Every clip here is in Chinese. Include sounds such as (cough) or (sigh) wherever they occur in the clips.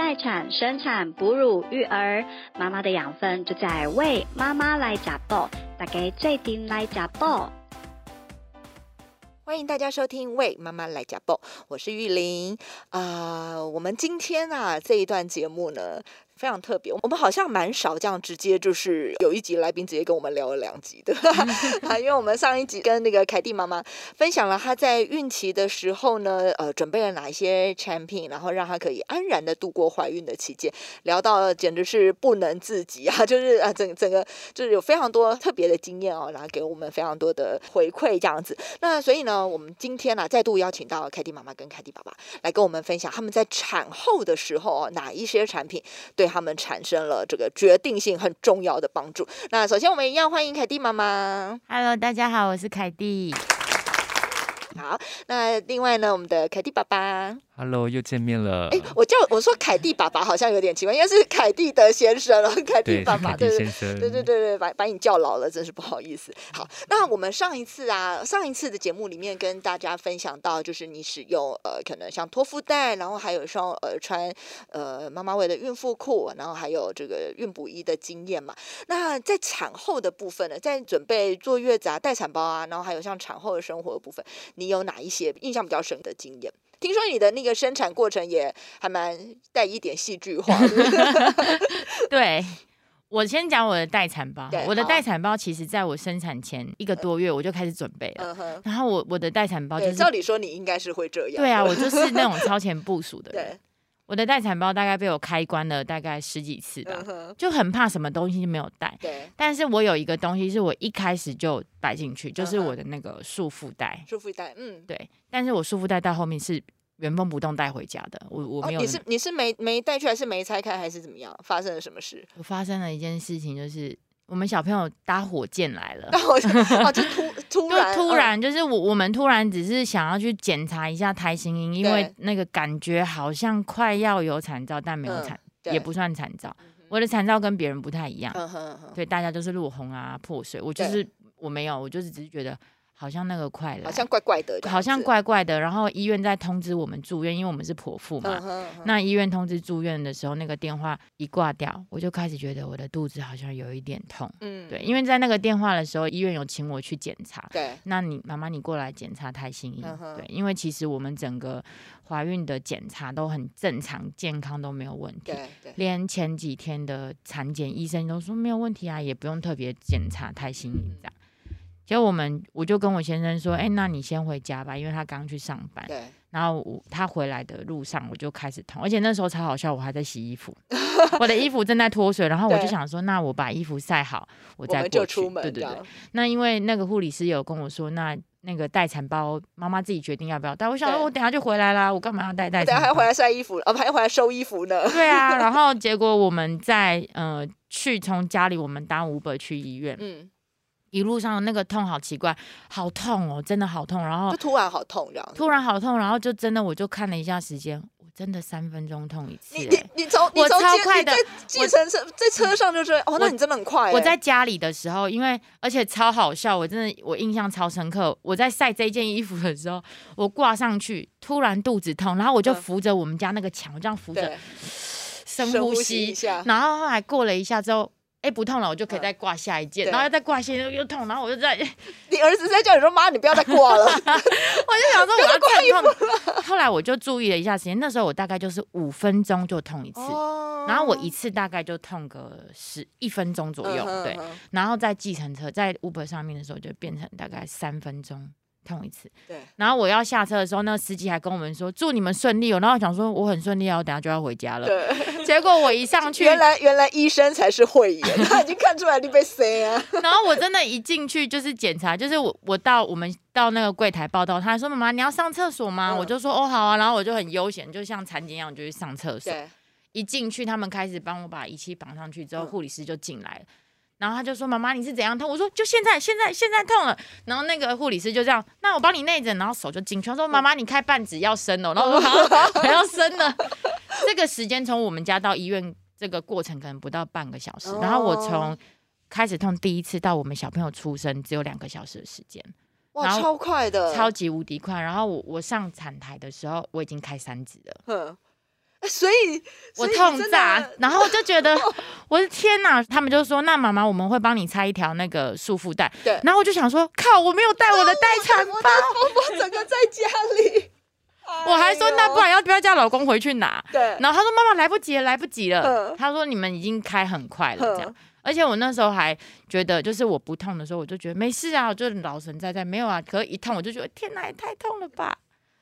待产、生产、哺乳、育儿，妈妈的养分就在为妈妈来加爆，大家最顶来加爆。欢迎大家收听《为妈妈来加爆》，我是玉玲啊、我们今天啊这一段节目呢。非常特别，我们好像蛮少这样直接就是有一集来宾直接跟我们聊了两集的 (laughs) 啊，因为我们上一集跟那个凯蒂妈妈分享了她在孕期的时候呢，呃，准备了哪一些产品，然后让她可以安然的度过怀孕的期间，聊到简直是不能自己啊，(laughs) 就是啊整整个就是有非常多特别的经验哦，然后给我们非常多的回馈这样子。那所以呢，我们今天呢、再度邀请到凯蒂妈妈跟凯蒂爸爸来跟我们分享他们在产后的时候哦，哪一些产品对他们产生了这个决定性很重要的帮助。那首先我们一样欢迎凯蒂妈妈。Hello，大家好，我是凯蒂。好，那另外呢，我们的凯蒂爸爸，Hello，又见面了。哎，我叫我说凯蒂爸爸好像有点奇怪，应该是凯蒂的先生了，凯蒂，爸爸，凯对对。对对对对，把把你叫老了，真是不好意思。好，那我们上一次啊，上一次的节目里面跟大家分享到，就是你使用呃，可能像托腹带，然后还有像呃穿呃妈妈味的孕妇裤，然后还有这个孕哺衣的经验嘛。那在产后的部分呢，在准备坐月子啊、待产包啊，然后还有像产后的生活的部分，你有哪一些印象比较深的经验？听说你的那个生产过程也还蛮带一点戏剧化的，(laughs) 对，我先讲我的待产包我的待产包其实在我生产前一个多月我就开始准备了。嗯，然后我我的待产包就，是照理说你应该是会这样，对啊，我就是那种超前部署的 (laughs) 人。对，我的待产包大概被我开关了大概十几次吧嗯，就很怕什么东西没有带。对，但是我有一个东西是我一开始就摆进去，就是我的那个束缚带。束缚带，嗯，对，但是我束缚带到后面是原封不动带回家的。我我哦没，有那、你是你是没没带去，还是没拆开，还是怎么样？发生了什么事？我发生了一件事情，就是我们小朋友搭火箭来了。(laughs) 哦，就突突然突然就是我我们突然只是想要去检查一下胎心音，因为那个感觉好像快要有产兆，但没有嗯产，对也不算产兆。我的产兆跟别人不太一样，嗯哼嗯哼，对，大家都是落红啊、破水，我就是我没有，我就是只是觉得好像那个快来，好像怪怪的好像怪怪的。然后医院在通知我们住院，因为我们是剖腹嘛。嗯哼，嗯哼。那医院通知住院的时候，那个电话一挂掉，我就开始觉得我的肚子好像有一点痛。嗯。对，因为在那个电话的时候，医院有请我去检查，对，那你妈妈，你过来检查胎心音嗯，对，因为其实我们整个怀孕的检查都很正常，健康都没有问题，对对，连前几天的产检医生都说没有问题啊，也不用特别检查胎心音这样。结果我们我就跟我先生说，哎、那你先回家吧，因为他刚去上班。对，然后我他回来的路上我就开始痛，而且那时候超好笑，我还在洗衣服，(laughs) 我的衣服正在脱水，然后我就想说，那我把衣服晒好，我再过去。对对对，那因为那个护理师有跟我说，那那个待产包妈妈自己决定要不要带。我想对说，我等下就回来啦，我干嘛要带待产包？等下还要回来晒衣服，哦，还要回来收衣服呢，对啊，然 (laughs) 后结果我们在呃去从家里我们搭 Uber 去医院，嗯，一路上那个痛好奇怪，好痛哦，真的好痛。然后就突然好痛这样，突然好痛，然后就真的我就看了一下时间，我真的三分钟痛一次、你欸你你从你我超快的在计程车在车上就是，哦，那你真的很快欸，我在家里的时候，因为而且超好笑，我真的我印象超深刻。我在晒这件衣服的时候，我挂上去，突然肚子痛，然后我就嗯扶着我们家那个墙，我这样扶着深深呼吸一下，然后后来过了一下之后。哎，不痛了，我就可以嗯。再挂下一件，对。然后再挂下一件又痛，然后我就在，(laughs) 你儿子在叫你说妈，你不要再挂了，(laughs) 我就想说我要痛痛。后来我就注意了一下时间，那时候我大概就是五分钟就痛一次，哦。然后我一次大概就痛个十一分钟左右，对，然后在计程车在 Uber 上面的时候，就变成大概三分钟痛一次。对，然后我要下车的时候，那个司机还跟我们说祝你们顺利哦。然后我想说我很顺利啊，我等下就要回家了。对，(laughs) 结果我一上去，原来原来医生才是慧眼，(laughs) 他已经看出来你被塞啊，(laughs) 然后我真的一进去就是检查，就是我我到我们到那个柜台报到，他还说妈妈你要上厕所吗？嗯我就说哦好啊，然后我就很悠闲，就像产检一样，我就去上厕所。对，一进去，他们开始帮我把仪器绑上去之后，嗯护理师就进来了。然后他就说：“妈妈，你是怎样痛？”我说：“就现在，现在，现在痛了。”然后那个护理师就这样，那我帮你内诊，然后手就进去。他说：“妈妈，你开半指要生了。”然后我说：“好，我要生了。(laughs) ”这个时间从我们家到医院，这个过程可能不到半个小时。然后我从开始痛第一次到我们小朋友出生，只有两个小时的时间，哇，超快的，超级无敌快。然后我我上产台的时候，我已经开三指了。哼。所以我痛炸，然后我就觉得我的天哪！他们就说那妈妈我们会帮你拆一条那个束缚带，对然后我就想说靠，我没有带我的待产包，我整个在家里，(laughs) 我还说那不然要不要叫老公回去拿？对，然后他说妈妈来不及了，来不及了嗯。他说你们已经开很快了，这样嗯。而且我那时候还觉得，就是我不痛的时候，我就觉得没事啊，我就老神在在，没有啊。可是一痛，我就觉得天哪，也太痛了吧。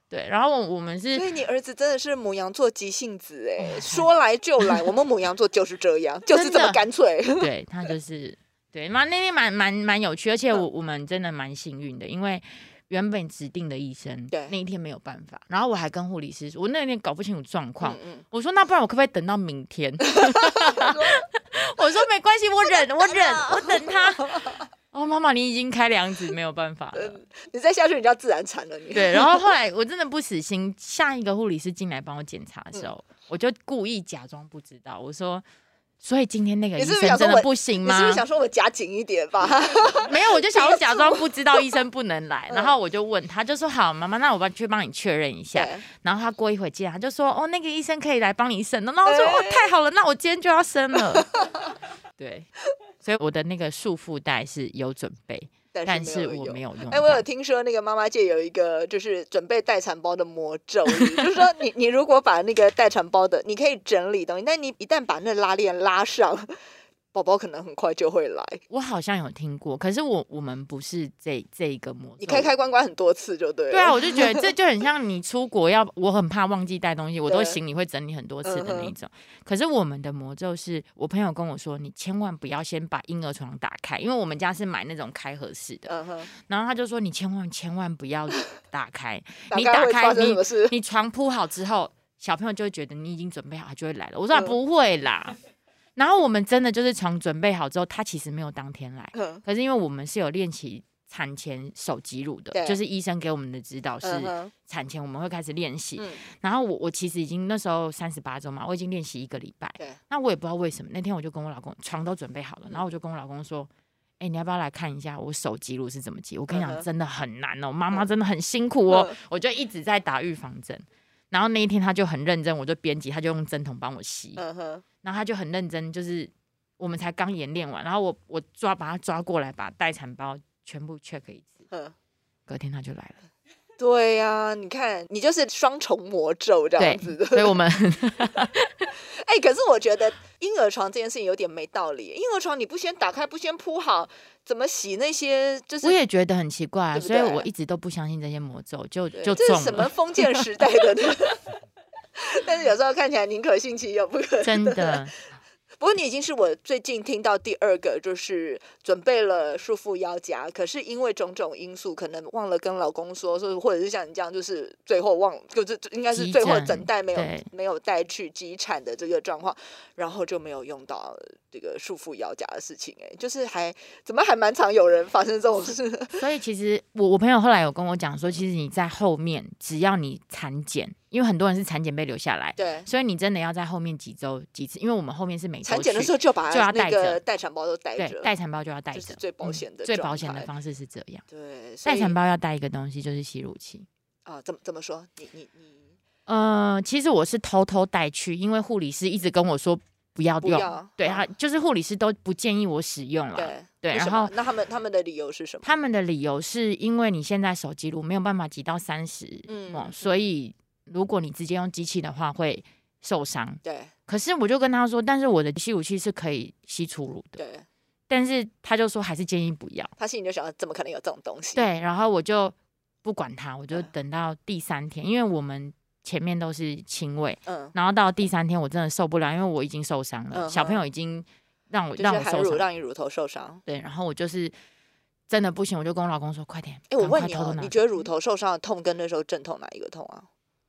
对，然后我我们是所以你儿子真的是母羊座急性子哎，哎说来就来。我们母羊座就是这样，就是这么干脆。(laughs) 对他就是对，蛮那天蛮蛮蛮有趣，而且我嗯我们真的蛮幸运的，因为原本指定的医生对那一天没有办法，然后我还跟护理师说，我那天搞不清楚状况，嗯嗯，我说那不然我可不可以等到明天？(laughs) (laughs) 我说没关系，我忍，我忍，我等他。哦，妈妈，你已经开两指，没有办法了。(laughs) 你再下去你就要自然产了你。对，然后后来 (laughs) 我真的不死心，下一个护理师进来帮我检查的时候，我就故意假装不知道，我说。所以今天那个医生真的不行吗？你是不是想说我夹紧一点吧？(laughs) 没有，我就想要假装不知道医生不能来，然后我就问他，就说好，妈妈，那我帮去帮你确认一下。然后他过一会进来，他就说哦，那个医生可以来帮你生的。然后我说哦，太好了，那我今天就要生了。对，所以我的那个束缚带是有准备，但但是我没有用到。哎，我有听说那个妈妈界有一个就是准备待产包的魔咒，(laughs) 就是说你你如果把那个待产包的，你可以整理东西，但你一旦把那拉链拉上，宝宝可能很快就会来。我好像有听过，可是我我们不是这这一个魔咒。你开开关关很多次就对了。对啊，我就觉得这 (laughs) 就很像你出国要，我很怕忘记带东西，我都行李会整理很多次的那种。可是我们的魔咒是我朋友跟我说，你千万不要先把婴儿床打开，因为我们家是买那种开合式的，然后他就说你千万千万不要打开，(laughs) 你打开你？你床铺好之后，小朋友就会觉得你已经准备好，他就会来了。我说、不会啦。然后我们真的就是床准备好之后，他其实没有当天来，嗯可是因为我们是有练习产前手挤乳的，就是医生给我们的指导是产前我们会开始练习。嗯，然后我我其实已经那时候三十八周嘛，我已经练习一个礼拜。那我也不知道为什么，那天我就跟我老公床都准备好了，然后我就跟我老公说。哎、你要不要来看一下我手挤乳是怎么挤？我跟你讲，真的很难哦，妈妈真的很辛苦哦。嗯我就一直在打预防针，然后那一天他就很认真，我就编辑，他就用针筒帮我吸，然后他就很认真，就是我们才刚演练完，然后我我抓把他抓过来，把待产包全部 check 一次，嗯。隔天他就来了。对呀、你看，你就是双重魔咒这对样子的。，所以我们 (laughs) 哎、可是我觉得婴儿床这件事情有点没道理。婴儿床你不先打开，不先铺好，怎么洗那些？就是我也觉得很奇怪、啊，对对所以我一直都不相信这些魔咒，就对就这是什么，(laughs) 封建时代的呢？(laughs) 但是有时候看起来宁可信其有，不可。真的。(laughs) 不过你已经是我最近听到第二个，就是准备了束缚腰夹，可是因为种种因素，可能忘了跟老公说，说或者是像你这样，就是最后忘，就是应该是最后诊整袋没有没有带去急产的这个状况，然后就没有用到这个束缚腰夹的事情、哎，就是还怎么还蛮常有人发生这种事，所以其实我我朋友后来有跟我讲说，其实你在后面，只要你产检，因为很多人是产检被留下来，对。所以你真的要在后面几周几次，因为我们后面是每周产检的去时候就把就要那带着个待产包都带对着，待产包就要带着，最保嗯险的最保险的方式是这样。对，待产包要带一个东西，就是吸乳器。啊，怎么怎么说？你你你呃，其实我是偷偷带去，因为护理师一直跟我说不要用，对他就是护理师都不建议我使用了。对然后那他们他们的理由是什么？他们的理由是因为你现在手机路没有办法挤到三十嗯嗯，所以如果你直接用机器的话会受伤。对可是我就跟他说，但是我的吸乳器是可以吸出乳的，对，但是他就说还是建议不要。他心里就想，怎么可能有这种东西？对，然后我就不管他，我就嗯等到第三天，因为我们前面都是亲喂，嗯，然后到第三天我真的受不了，因为我已经受伤了，嗯小朋友已经让我让我受伤，让你乳头受伤。对，然后我就是真的不行，我就跟我老公说，快点，哎，我问你哦，你觉得乳头受伤的痛跟那时候阵痛哪一个痛啊？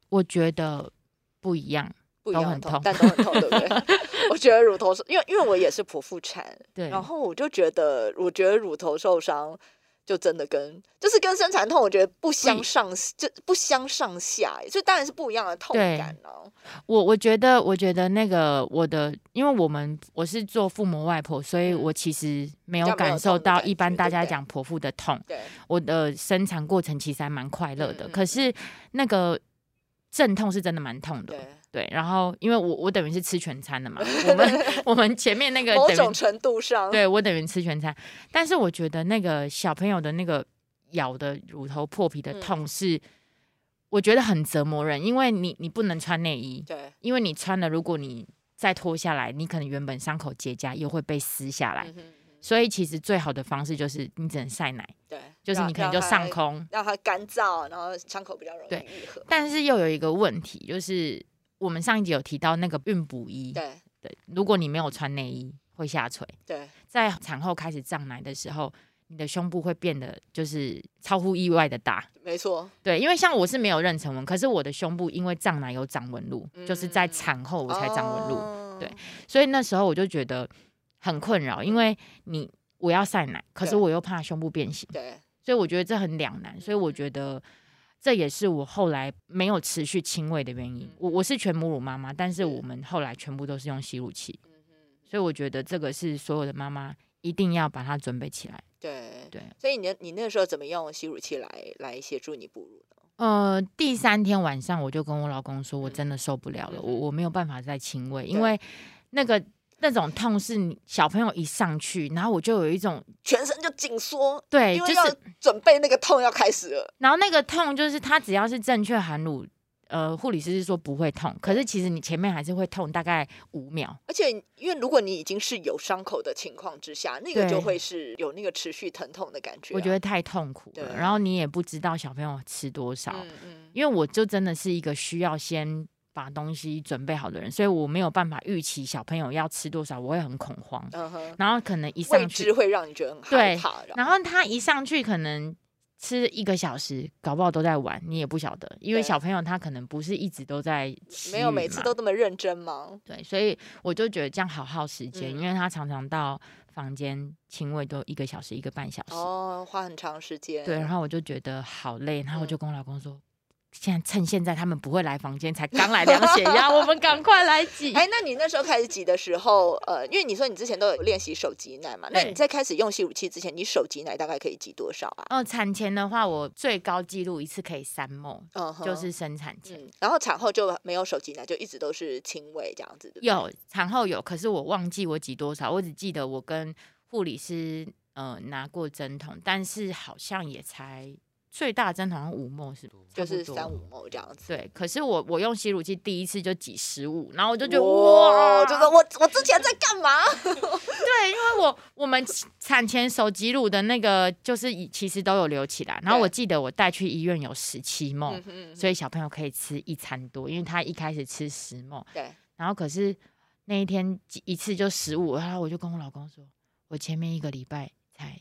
我觉得不一样，不一样痛，都很痛但都很痛，对不对？(laughs) 我觉得乳头受，因为因为我也是剖腹产，对，然后我就觉得，我觉得乳头受伤就真的跟就是跟生产痛，我觉得不相上，就不相上下，所以当然是不一样的痛对感啊。我我觉得，我觉得那个我的，因为我们我是做父母外婆，所以嗯我其实没有感受到一般大家讲剖腹的痛。对，我的生产过程其实还蛮快乐的，嗯嗯可是那个阵痛是真的蛮痛的。对。对，然后因为我我等于是吃全餐的嘛，(laughs) 我们我们前面那个某种程度上，对我等于吃全餐，但是我觉得那个小朋友的那个咬的乳头破皮的嗯。痛是，我觉得很折磨人，因为你你不能穿内衣，对，因为你穿了，如果你再脱下来，你可能原本伤口结痂又会被撕下来，所以其实最好的方式就是你只能晒奶，对，就是你可能就上空，让它干燥，然后伤口比较容易对愈合。但是又有一个问题，就是我们上一集有提到那个孕哺衣，对对，如果你没有穿内衣会下垂。对，在产后开始胀奶的时候，你的胸部会变得就是超乎意外的大。没错，对，因为像我是没有妊娠纹，可是我的胸部因为胀奶有长纹路，就是在嗯产后我才长纹路，哦对所以那时候我就觉得很困扰，因为你我要晒奶，可是我又怕胸部变形，对，所以我觉得这很两难，所以我觉得。这也是我后来没有持续亲喂的原因。我我是全母乳妈妈，但是是我们后来全部都是用吸乳器，所以我觉得这个是所有的妈妈一定要把它准备起来。对对，所以你你那个时候怎么用吸乳器来来协助你哺乳呢？呃，第三天晚上我就跟我老公说，我嗯真的受不了了，嗯我我没有办法再亲喂，因为那个那种痛是你小朋友一上去，然后我就有一种全身就紧缩，对，因为要就是准备那个痛要开始了。然后那个痛就是他只要是正确含乳，呃，护理师是说不会痛，可是其实你前面还是会痛大概五秒，而且，因为如果你已经是有伤口的情况之下，那个就会是有那个持续疼痛的感觉啊、我觉得太痛苦了，然后你也不知道小朋友吃多少，嗯嗯，因为我就真的是一个需要先把东西准备好的人，所以我没有办法预期小朋友要吃多少，我会很恐慌。嗯哼，然后可能一上去，会让你觉得很害对怕。然后他一上去可能吃一个小时，搞不好都在玩，你也不晓得，因为小朋友他可能不是一直都在吸没有每次都这么认真吗？对，所以我就觉得这样好耗时间，嗯因为他常常到房间亲喂都一个小时、一个半小时，哦，花很长时间。对，然后我就觉得好累，然后我就嗯跟我老公说。现在趁现在他们不会来房间，才刚来量血压，我们赶快来挤。(laughs) 哎，那你那时候开始挤的时候，呃，因为你说你之前都有练习手挤奶嘛，那你在开始用吸乳器之前，你手挤奶大概可以挤多少啊？哦，产前的话，我最高纪录一次可以三梦，就是生产前。嗯，然后产后就没有手挤奶，就一直都是亲喂这样子的。有产后有，可是我忘记我挤多少，我只记得我跟护理师呃拿过针筒，但是好像也才最大针筒好像五梦是不就是三五毛这样子。对，可是我我用吸乳器第一次就挤十五，然后我就觉得哇，就是我我之前在干嘛？(laughs) (laughs) 对，因为我我们产前手挤乳的那个就是以其实都有留起来，然后我记得我带去医院有十七梦，嗯哼所以小朋友可以吃一餐多，因为他一开始吃十梦，对，然后可是那一天一次就十五，然后我就跟我老公说，我前面一个礼拜才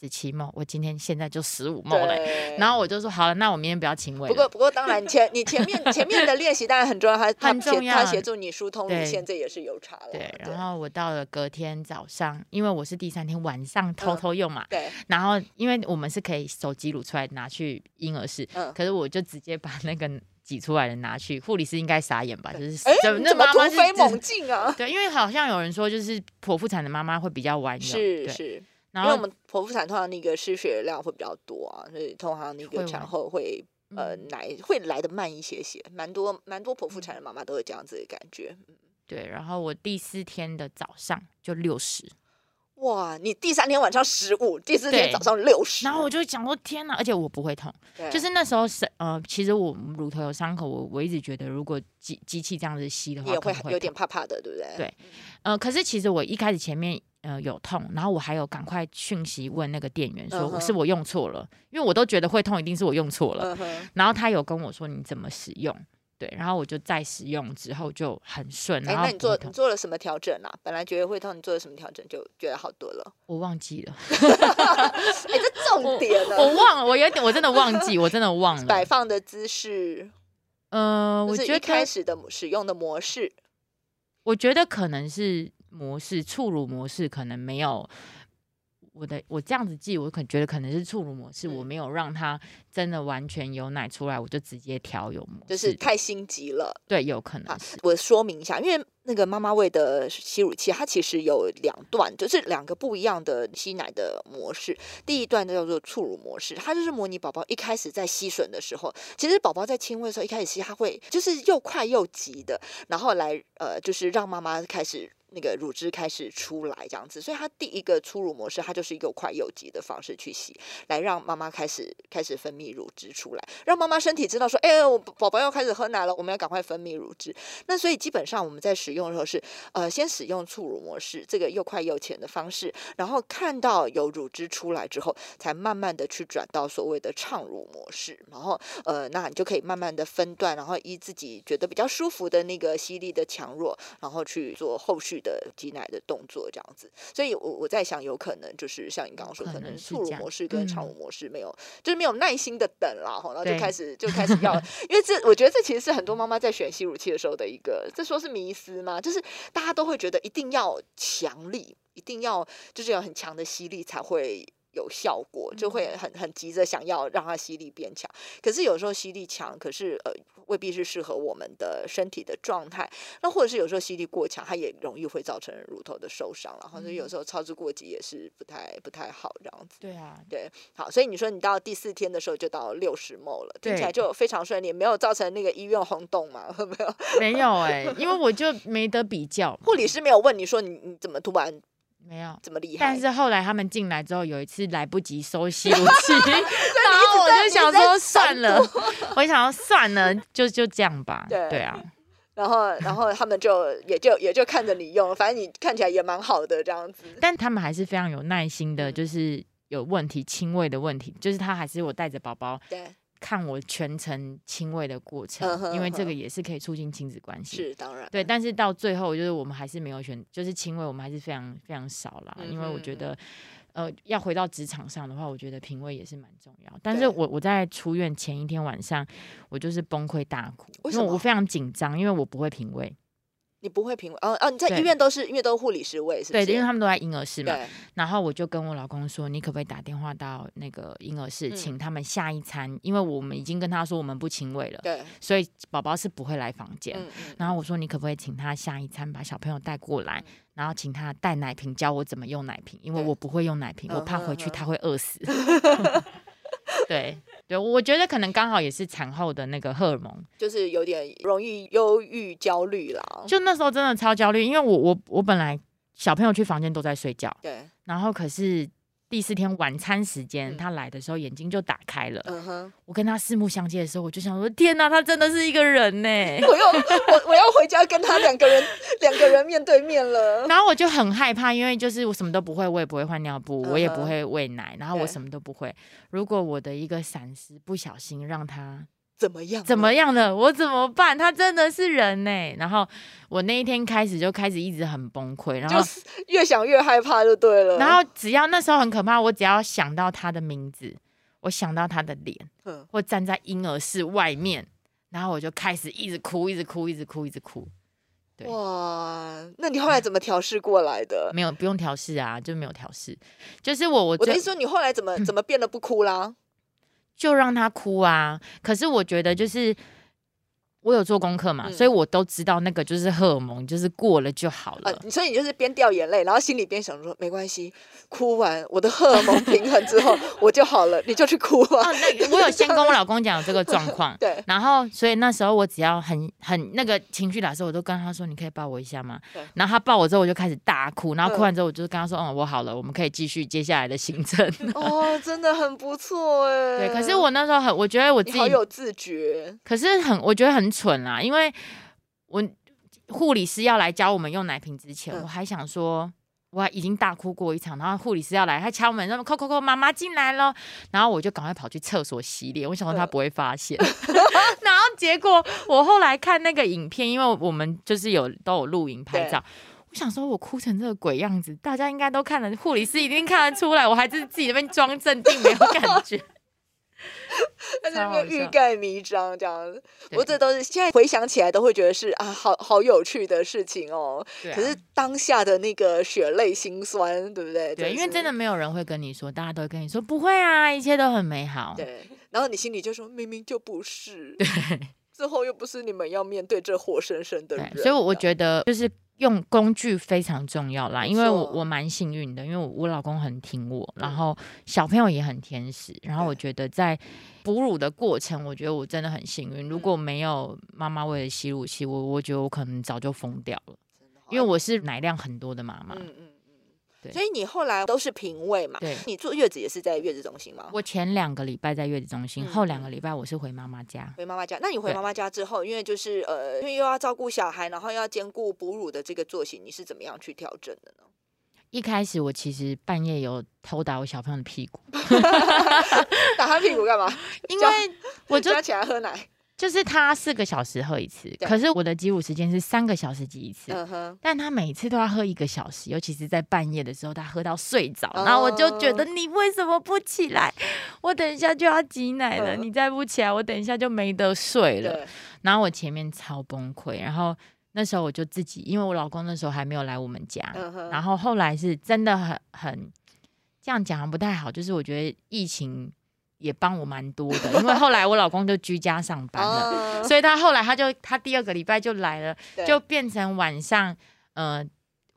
十七梦，我今天现在就十五梦了。然后我就说好了，那我明天不要亲喂了。不过不过，当然前你前面前面的练习当然很重要，他他协很重要他协助你疏通对乳腺，这也是有差了。对，然后我到了隔天早上，因为我是第三天晚上偷嗯偷用嘛，对，然后因为我们是可以手挤乳出来拿去婴儿室，嗯，可是我就直接把那个挤出来的拿去，护理师应该傻眼吧？就是哎，怎么突飞猛进啊？对，因为好像有人说，就是剖腹产的妈妈会比较弯腰，对，是是，然后因为我们剖腹产通常那个失血量会比较多啊，所以通常那个产后会呃嗯。奶会来的慢一些些，蛮多蛮多剖腹产的妈妈都有这样子的感觉。对，然后我第四天的早上就六十，哇，你第三天晚上十五，第四天对早上六十，然后我就想说天哪，而且我不会痛，对。就是那时候是呃，其实我乳头有伤口，我我一直觉得如果机机器这样子吸的话，你也会有点痛怕怕的，对不对？对呃，可是其实我一开始前面呃有痛，然后我还有赶快讯息问那个店员说、是我用错了，因为我都觉得会痛，一定是我用错了。然后他有跟我说你怎么使用，对，然后我就再使用之后就很顺，哎，然后那你做做了什么调整啊？本来觉得会痛，你做了什么调整就觉得好多了？我忘记了，哎，这重点呢？我忘了，我有点我真的忘记，我真的忘了摆。放的姿势，呃，我觉得开始的使用的模式，我觉得可能是模式触乳模式可能没有我的我这样子记，我可觉得可能是触乳模式，嗯我没有让它真的完全有奶出来，我就直接调有模式，就是太心急了。对，有可啊能是，我说明一下，因为那个妈妈喂的吸乳器，它其实有两段，就是两个不一样的吸奶的模式。第一段叫做触乳模式，它就是模拟宝宝一开始在吸吮的时候，其实宝宝在亲喂的时候，一开始吸它会就是又快又急的，然后来呃，就是让妈妈开始。那个乳汁开始出来，这样子，所以它第一个初乳模式，它就是又快又急的方式去吸，来让妈妈开始开始分泌乳汁出来，让妈妈身体知道说，哎、我宝宝要开始喝奶了，我们要赶快分泌乳汁。那所以基本上我们在使用的时候是，呃，先使用促乳模式，这个又快又浅的方式，然后看到有乳汁出来之后，才慢慢的去转到所谓的畅乳模式，然后呃，那你就可以慢慢的分段，然后依自己觉得比较舒服的那个吸力的强弱，然后去做后续的挤奶的动作，这样子。所以我我在想，有可能就是像你刚刚说，可可能能是这样促乳模式跟畅嗯乳模式没有，就是没有耐心的等啦，吼然后就开始就开始要，(laughs) 因为这我觉得这其实是很多妈妈在选吸乳器的时候的一个，这说是迷思吗？就是大家都会觉得一定要强力，一定要就是有很强的吸力才会。有效果，就会很很急着想要让它吸力变强。可是有时候吸力强，可是呃未必是适合我们的身体的状态。那或者是有时候吸力过强，它也容易会造成乳头的受伤，然后所以有时候操之过急也是不太不太好这样子。对啊，对，好，所以你说你到第四天的时候就到六十 ml 了，听起来就非常顺利，没有造成那个医院轰动嘛？(laughs) 没有？没有哎、因为我就没得比较，护理师没有问你说你你怎么突然没有。这么厉害？但是后来他们进来之后，有一次来不及收吸武器，(laughs) (laughs) 然后我就想说算了，我想要算了，就就这样吧。对对啊，然后然后他们就也就也就看着你用，反正你看起来也蛮好的这样子。但他们还是非常有耐心的，嗯就是有问题轻微的问题，就是他还是我带着宝宝对，看我全程亲喂的过嗯程，哼因为这嗯个也是可以促进亲子关系。是当然。对，但是到最后就是我们还是没有选，就是亲喂我们还是非常非常少啦，因为我觉得。呃，要回到职场上的话，我觉得品味也是蛮重要。但是我我在出院前一天晚上，我就是崩溃大哭，为因为我非常紧张，因为我不会品味。你不会评哦哦，你在医院都是因为都是护理师位是不对，因为他们都在婴儿室嘛。对然后我就跟我老公说，你可不可以打电话到那个婴儿室，嗯请他们下一餐，因为我们已经跟他说我们不亲喂了，对，所以宝宝是不会来房间。嗯嗯，然后我说，你可不可以请他下一餐把小朋友带过来，然后请他带奶瓶，教我怎么用奶瓶，因为我不会用奶瓶，我怕回去他会饿死。(laughs) (laughs) 对对，我觉得可能刚好也是产后的那个荷尔蒙，就是有点容易忧郁、焦虑啦。就那时候真的超焦虑，因为我我我本来小朋友去房间都在睡觉，对，然后可是第四天晚餐时间嗯他来的时候眼睛就打开了，嗯哼，我跟他四目相接的时候，我就想说，天哪，他真的是一个人呢。(laughs) 我又我我要回家跟他两个人 (laughs) 两个人面对面了。然后我就很害怕，因为就是我什么都不会，我也不会换尿布，我也不会喂奶，然后我什么都不会。如果我的一个闪失不小心让他怎么样？怎么？样的，我怎么办？他真的是人呢。然后我那一天开始就开始一直很崩溃，然后就是越想越害怕就对了。然后只要那时候很可怕，我只要想到他的名字，我想到他的脸，嗯，或站在婴儿室外面，然后我就开始一直哭，一直哭，一直哭，一直哭。对哇，那你后来怎么调试过来的？没有不用调试啊，就没有调试，就是我我我的意思说，你后来怎么怎么变得不哭啦？就让他哭啊。可是我觉得就是我有做功课嘛，嗯所以我都知道那个就是荷尔蒙，就是过了就好了。啊，所以你就是边掉眼泪，然后心里边想说没关系，哭完我的荷尔蒙平衡之后 (laughs) 我就好了，你就去哭哦，啊。那我有先跟我老公讲有这个状况，(laughs) 对然后所以那时候我只要很很那个情绪来的时候，我都跟他说：“你可以抱我一下吗对？”然后他抱我之后，我就开始大哭，然后嗯哭完之后，我就跟他说：“嗯，我好了，我们可以继续接下来的行程。(laughs) 哦，真的很不错哎。对，可是我那时候很，我觉得我自你好己，有自觉，可是很，我觉得很蠢啊，因为我护理师要来教我们用奶瓶之前，嗯我还想说。我已经大哭过一场，然后护理师要来，他敲门，说：“扣扣扣，妈妈进来了。”然后我就赶快跑去厕所洗脸，我想说他嗯不会发现。(laughs) 然后结果我后来看那个影片，因为我们就是有都有录影拍照，我想说我哭成这个鬼样子，大家应该都看了，护理师一定看得出来，我还是自己那边装镇定，没有感觉。(laughs) 在那边欲盖弥彰这样子。不过这都是现在回想起来都会觉得是啊，好好有趣的事情哦。啊可是当下的那个血泪心酸，对不对？对，因为真的没有人会跟你说，大家都会跟你说不会啊，一切都很美好。对。然后你心里就说，明明就不是，(laughs) 对，最后又不是你们要面对这活生生的人对，，所以我我觉得就是用工具非常重要啦，因为我我蛮幸运的，因为我我老公很听我，然嗯后小朋友也很天使，然后我觉得在哺乳的过程，我觉得我真的很幸运。如果嗯没有妈妈喂的吸乳器，我我觉得我可能早就疯掉了，因为我是奶量很多的妈妈。嗯嗯嗯，对所以你后来都是平位嘛？对你坐月子也是在月子中心吗？我前两个礼拜在月子中心，嗯后两个礼拜我是回妈妈家。回妈妈家，那你回对妈妈家之后，因为就是呃，因为又要照顾小孩，然后又要兼顾哺乳的这个作息，你是怎么样去调整的呢？一开始我其实半夜有偷打我小朋友的屁股，(laughs) 打他屁股干嘛？(laughs) 因为我就叫他起来喝奶。就是他四个小时喝一次，可是我的挤乳时间是三个小时挤一次。嗯哼，但他每次都要喝一个小时，尤其是在半夜的时候，他喝到睡着，哦然后我就觉得你为什么不起来？我等一下就要挤奶了，嗯你再不起来，我等一下就没得睡了。然后我前面超崩溃，然后那时候我就自己，因为我老公那时候还没有来我们家，然后后来是真的很很这样讲不太好，就是我觉得疫情也帮我蛮多的，因为后来我老公就居家上班了。哦所以他后来他就他第二个礼拜就来了，就变成晚上，呃，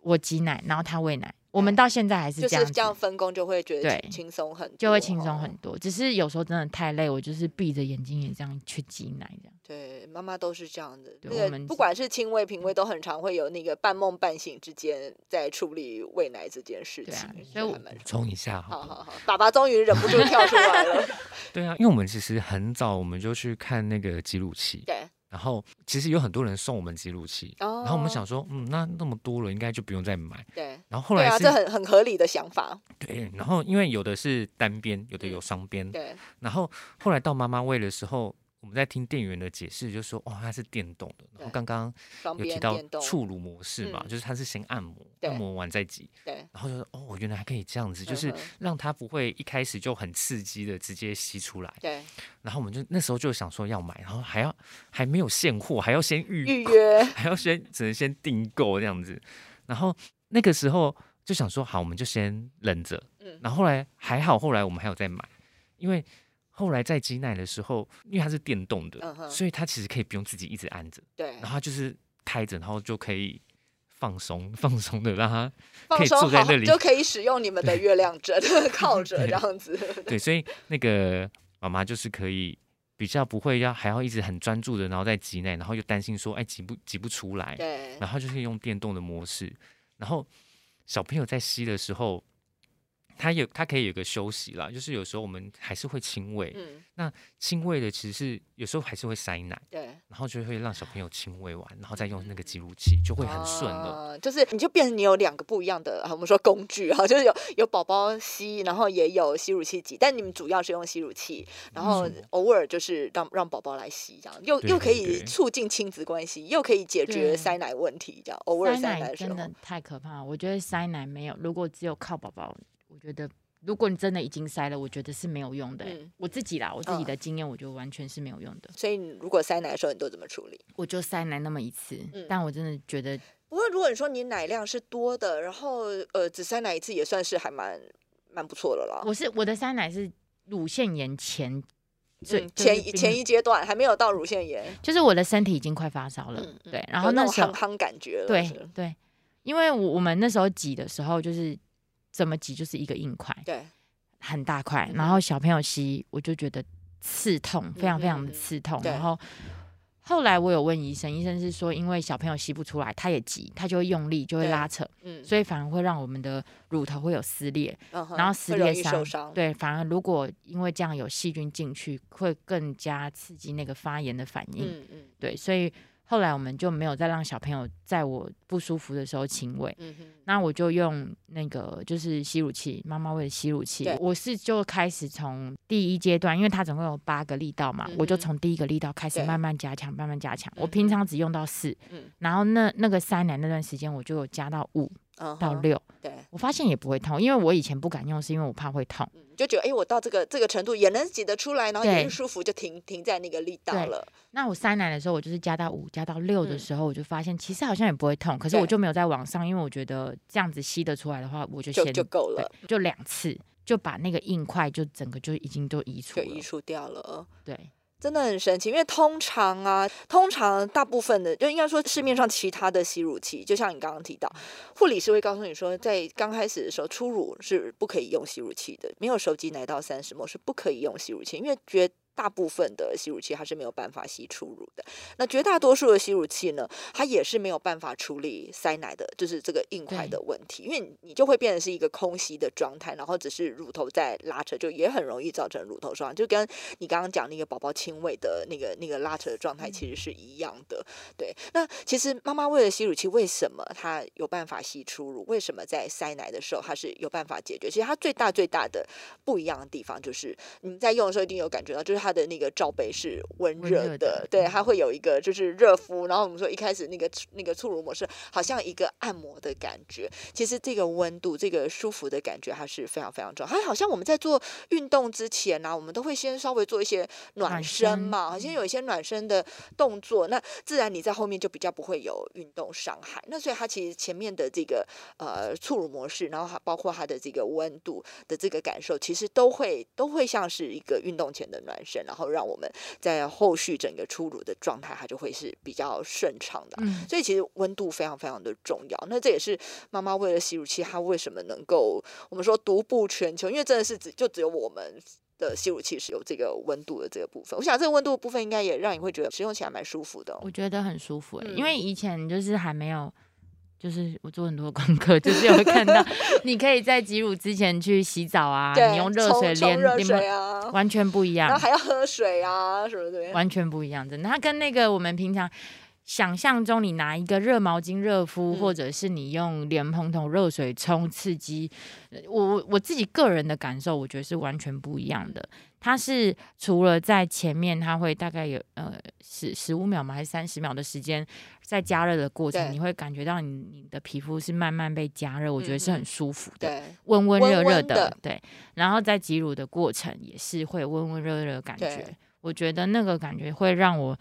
我挤奶，然后他喂奶。我们到现在还是这样，就是这样分工，就会觉得对轻轻松很多，就会轻松很哦。多。只是有时候真的太累，我就是闭着眼睛也这样去挤奶这样。对，妈妈都是这样的。对不管是亲喂、平喂，都很常会有那个半梦半醒之间在处理喂奶这件事对啊情。所以我们冲一下好，好好好，爸爸终于忍不住跳出来了。(laughs) 对啊，因为我们其实很早我们就去看那个挤乳器，对，然后其实有很多人送我们记录器，哦然后我们想说，嗯，那那么多了，应该就不用再买。对，然后后对啊，来是这很很合理的想法。对，然后因为有的是单边，有的有双边，嗯对，然后后来到妈妈喂的时候，我们在听店员的解释，就说哦，它是电动的。然后刚刚有提到。触乳模式嘛，嗯就是它是先按摩，按摩完再挤，对，然后就说哦，原来还可以这样子，就是让它不会一开始就很刺激的直接吸出来。对，然后我们就那时候就想说要买，然后还要还没有现货，还要先预预约。还要先只能先订购这样子。然后那个时候就想说好，我们就先忍着。嗯然后后来还好，后来我们还有再买，因为后来在挤奶的时候，因为它是电动的，所以它其实可以不用自己一直按着，对然，后就是开着，然后就可以放松放松的让它 (laughs) 可以放松好坐在那里就可以使用你们的月亮枕，(laughs) 靠着这样子。对，所以那个妈妈就是可以。比较不会要还要一直很专注的，然后在挤奶，然后又担心说，哎，挤不挤不出来，对，然后就是用电动的模式，然后小朋友在吸的时候，他有它可以有个休息啦，就是有时候我们还是会亲喂，嗯，那亲喂的其实是有时候还是会塞奶，对，然后就会让小朋友亲喂完，然后再用那个挤乳器，就会很顺了。啊就是你就变成你有两个不一样的，啊我们说工具哈，就是有有宝宝吸，然后也有吸乳器挤，但你们主要是用吸乳器，然后嗯。偶尔就是让让宝宝来吸，这样又又可以促进亲子关系，又可以解决塞奶问题，这样偶尔塞塞奶的时候奶真的，太可怕了，我觉得塞奶没有，如果只有靠宝宝，我觉得如果你真的已经塞了，我觉得是没有用的欸、嗯我自己啦，我自己嗯的经验，我觉得完全是没有用的。所以你如果塞奶的时候，你都怎么处理？我就塞奶那么一次，嗯但我真的觉得不过如果你说你奶量是多的，然后呃只塞奶一次，也算是还蛮蛮不错的了。我是我的塞奶是乳腺炎前最、前一前一阶段还没有到乳腺炎，就是我的身体已经快发烧了，嗯嗯对，然有后那时候感觉了，对对，因为我我们那时候挤的时候就是怎么挤就是一个硬块，对，很大块，嗯。然后小朋友吸，我就觉得刺痛，非常非常的刺痛。对。然后后来我有问医生，医生是说，因为小朋友吸不出来，他也急，他就会用力，就会拉扯，嗯，所以反而会让我们的乳头会有撕裂，嗯然后撕裂伤。对，反而如果因为这样有细菌进去，会更加刺激那个发炎的反应。嗯嗯。对，所以后来我们就没有再让小朋友在我不舒服的时候亲喂。嗯，那我就用那个就是吸乳器，妈妈喂的吸乳器。我是就开始从第一阶段，因为它总共有八个力道嘛，我就从第一个力道开始慢慢加强，慢慢加强。我嗯平常只用到四，嗯然后那那个三奶那段时间我就有加到五，到六，对，我发现也不会痛，因为我以前不敢用，是因为我怕会痛。嗯，就觉得哎、诶我到这个这个程度也能挤得出来，然后也舒服，就停停在那个力道了。那我三奶的时候，我就是加到五、加到六的嗯时候，我就发现其实好像也不会痛，可是我就没有在往上，因为我觉得这样子吸得出来的话，我就先就就够了，就两次就把那个硬块就整个就已经都移除了。就移除掉了。对，真的很神奇，因为通常啊，通常大部分的就应该说市面上其他的吸乳器，就像你刚刚提到，护理师会告诉你说，在刚开始的时候初乳是不可以用吸乳器的，没有手机奶到三十末是不可以用吸乳器，因为绝大部分的吸乳器它是没有办法吸出乳的。那绝大多数的吸乳器呢，它也是没有办法处理塞奶的，就是这个硬块的问题，因为你就会变成是一个空吸的状态，然后只是乳头在拉扯，就也很容易造成乳头霜，就跟你刚刚讲那个宝宝亲喂的那个那个拉扯的状态其实是一样的。对，那其实妈妈为了吸乳器，为什么她有办法吸出乳？为什么在塞奶的时候它是有办法解决？其实它最大最大的不一样的地方就是你在用的时候一定有感觉到，就是它的那个罩杯是温温热热的，对，它会有一个就是热敷，然后我们说一开始那个那个促乳模式好像一个按摩的感觉，其实这个温度、这个舒服的感觉，它是非常非常重要。它好像我们在做运动之前呢、啊我们都会先稍微做一些暖暖身身嘛，好像有一些暖身的动作，那自然你在后面就比较不会有运动伤害。那所以它其实前面的这个呃促乳模式，然后还包括它的这个温度的这个感受，其实都会都会像是一个运动前的暖身，然后让我们在后续整个出乳的状态，它就会是比较顺畅的啊。嗯，所以其实温度非常非常的重要。那这也是妈妈为了吸乳器，它为什么能够我们说独步全球？因为真的是只就只有我们的吸乳器是有这个温度的这个部分。我想这个温度的部分应该也让你会觉得使用起来蛮舒服的、哦。我觉得很舒服、欸，因嗯为以前就是还没有。就是我做很多功课，就是有看到，(laughs) 你可以在挤乳之前去洗澡啊，你用热水连热你们水啊，完全不一样，然后还要喝水啊什么的。完全不一样，真的。它跟那个我们平常想象中，你拿一个热毛巾热敷，嗯或者是你用莲蓬头热水冲刺激，呃我我我自己个人的感受，我觉得是完全不一样的。它是除了在前面，它会大概有呃十十五秒嘛，还是三十秒的时间在加热的过程，你会感觉到你你的皮肤是慢慢被加热，我觉得是很舒服的。温温温热热的，对。然后在挤乳的过程也是会有温温热热的感觉，我觉得那个感觉会让我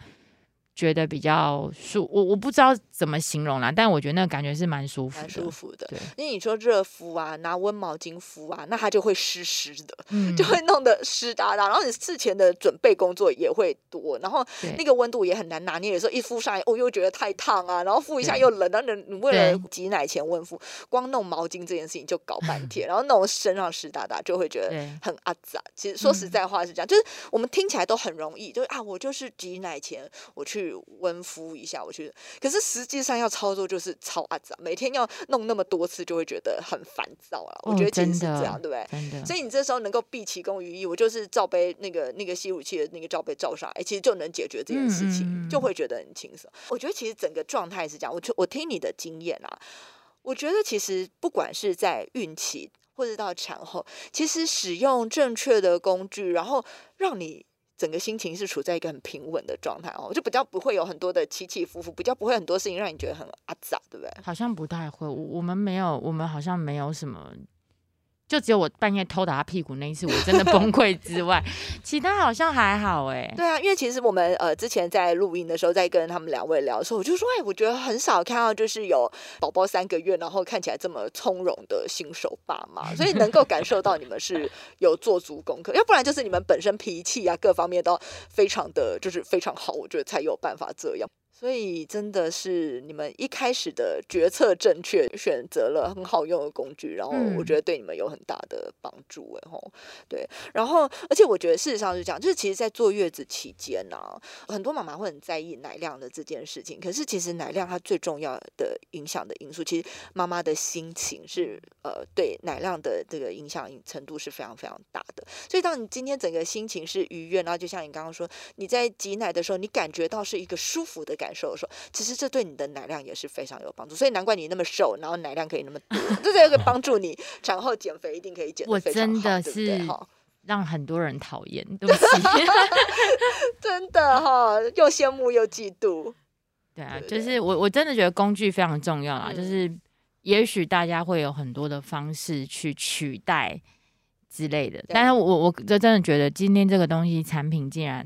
觉得比较舒，我我不知道怎么形容啦，但我觉得那个感觉是蛮舒服蛮的，舒服的。因为你说热敷啊，拿温毛巾敷啊，那它就会湿湿的。嗯就会弄得湿哒哒，然后你事前的准备工作也会多，然后那个温度也很难拿捏。有时候一敷上来，哦，又觉得太烫啊，然后敷一下又冷，然后你你为了对挤奶前温敷，光弄毛巾这件事情就搞半 (laughs) 天，然后弄身上湿哒哒，就会觉得很阿杂。其实说实嗯在话是这样，就是我们听起来都很容易，就是啊，我就是挤奶前我去温敷一下，我去，可是实际上要操作就是超阿杂，每天要弄那么多次，就会觉得很烦躁啊。我哦觉得其实是这样，对不对？所以你这时候能够毕其功于一，我就是罩杯那个那个吸乳器的那个罩杯罩上，哎，其实就能解决这件事情，嗯嗯嗯就会觉得很轻松。我觉得其实整个状态是这样，我就我听你的经验啊，我觉得其实不管是在孕期或者到产后，其实使用正确的工具，然后让你。整个心情是处在一个很平稳的状态哦，就比较不会有很多的起起伏伏，比较不会很多事情让你觉得很阿杂，对不对？好像不太会，我我们没有，我们好像没有什么。就只有我半夜偷打他屁股那一次，我真的崩溃之外，(laughs) 其他好像还好哎、对啊，因为其实我们呃之前在录音的时候，在跟他们两位聊的时候，我就说，哎，我觉得很少看到就是有宝宝三个月，然后看起来这么从容的新手爸妈，所以能够感受到你们是有做足功课，要不然就是你们本身脾气啊各方面都非常的就是非常好，我觉得才有办法这样。所以真的是你们一开始的决策正确，选择了很好用的工具，然后我嗯觉得对你们有很大的帮助，哎吼，对。然后，而且我觉得事实上是这样，就是其实，在坐月子期间呢、很多妈妈会很在意奶量的这件事情。可是，其实奶量它最重要的影响的因素，其实妈妈的心情是呃对奶量的这个影响程度是非常非常大的。所以，当你今天整个心情是愉悦，然后就像你刚刚说，你在挤奶的时候，你感觉到是一个舒服的感受的时候，其实这对你的奶量也是非常有帮助。所以难怪你那么瘦，然后奶量可以那么多，(laughs) 这是有个帮助你产后减肥，一定可以减得我非常好，真的对不对是？(laughs) 让很多人讨厌，对不起。(laughs) 真的哈，又羡慕又嫉妒。对啊，对就是我我真的觉得工具非常重要啦，就嗯是也许大家会有很多的方式去取代之类的，但是我我这真的觉得今天这个东西产品竟然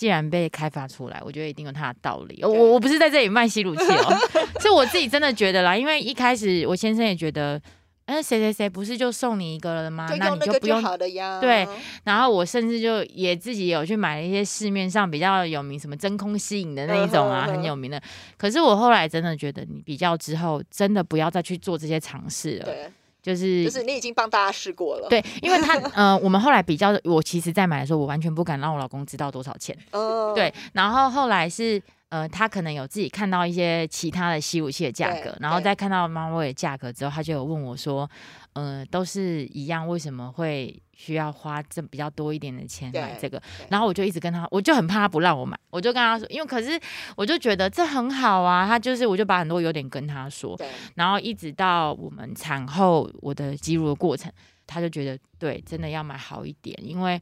既然被开发出来，我觉得一定有它的道理。我我不是在这里卖吸乳器哦，(laughs) 是我自己真的觉得啦，因为一开始我先生也觉得，嗯，谁谁谁不是就送你一个了吗？那你就不用好了呀。对然后我甚至就也自己有去买了一些市面上比较有名什么真空吸引的那一种啊，很有名的。可是我后来真的觉得，你比较之后，真的不要再去做这些尝试了。对，就是就是你已经帮大家试过了。，对，因为他 (laughs) 呃，我们后来比较，我其实在买的时候，我完全不敢让我老公知道多少钱。嗯，对，然后后来是。呃，他可能有自己看到一些其他的吸武器的价格，然后对再看到猫味的价格之后，他就有问我说，呃，都是一样，为什么会需要花这比较多一点的钱买这个？然后我就一直跟他，我就很怕他不让我买，我就跟他说，因为可是我就觉得这很好啊，他就是我就把很多优点跟他说，然后一直到我们产后我的肌乳的过程，他就觉得对，真的要买好一点，因为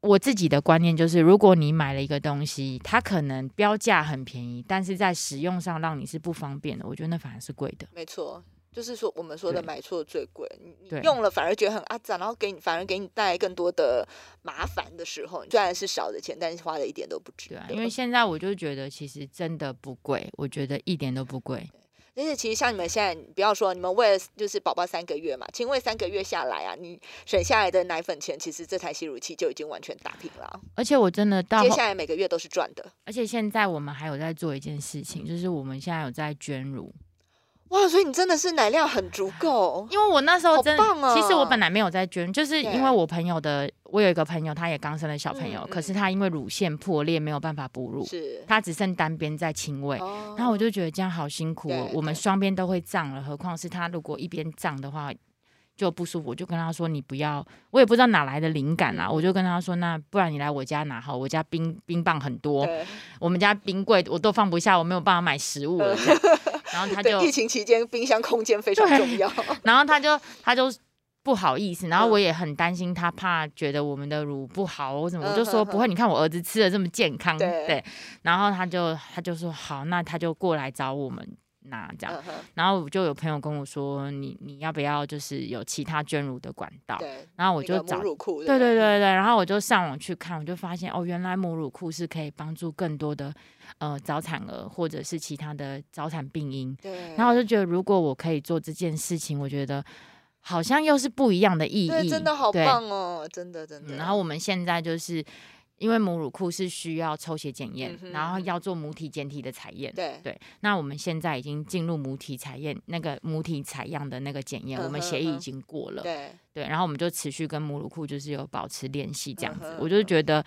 我自己的观念就是，如果你买了一个东西，它可能标价很便宜，但是在使用上让你是不方便的，我觉得那反而是贵的。没错。就是说，我们说的买错最贵，你你用了反而觉得很阿杂，然后给你反而给你带来更多的麻烦的时候，虽然是少的钱，但是花的一点都不值得。对啊，因为现在我就觉得其实真的不贵，我觉得一点都不贵。而且其实像你们现在，不要说你们为了就是宝宝三个月嘛，亲喂三个月下来啊，你省下来的奶粉钱，其实这台吸乳器就已经完全打平了啊。而且我真的到接下来每个月都是赚的。而且现在我们还有在做一件事情，就是我们现在有在捐乳，哇，所以你真的是奶量很足够。因为我那时候真的，其实我本来没有在捐，就是因为我朋友的，我有一个朋友，他也刚生了小朋友，可是他因为乳腺破裂没有办法哺乳，是，他只剩单边在亲喂。哦然后我就觉得这样好辛苦、哦，我们双边都会胀了，何况是他如果一边胀的话就不舒服。我就跟他说：“你不要，我也不知道哪来的灵感啦。嗯我就跟他说：“那不然你来我家拿好，我家冰冰棒很多，我们家冰柜我都放不下，我没有办法买食物了。(laughs) 这样”然后他就，疫情期间冰箱空间非常重要。(laughs) 然后他就他就不好意思，然后嗯。我也很担心他，怕觉得我们的乳不好或什么，我就说不会，你看我儿子吃的这么健康，对。然后他就他就说好，那他就过来找我们拿这样，然后就有朋友跟我说，你你要不要就是有其他捐乳的管道？对，然后我就找。乳库，对对对对，然后我就上网去看，我就发现哦，原来母乳库是可以帮助更多的呃早产儿或者是其他的早产病因，对，然后我就觉得，如果我可以做这件事情，我觉得好像又是不一样的意义，对，真的好棒哦，真的真的。嗯然后我们现在就是因为母乳库是需要抽血检验，嗯然后要做母体检体的采验。对对，那我们现在已经进入母体采验那个母体采样的那个检验，我们协议已经过了。对对，然后我们就持续跟母乳库就是有保持联系这样子。我就觉得，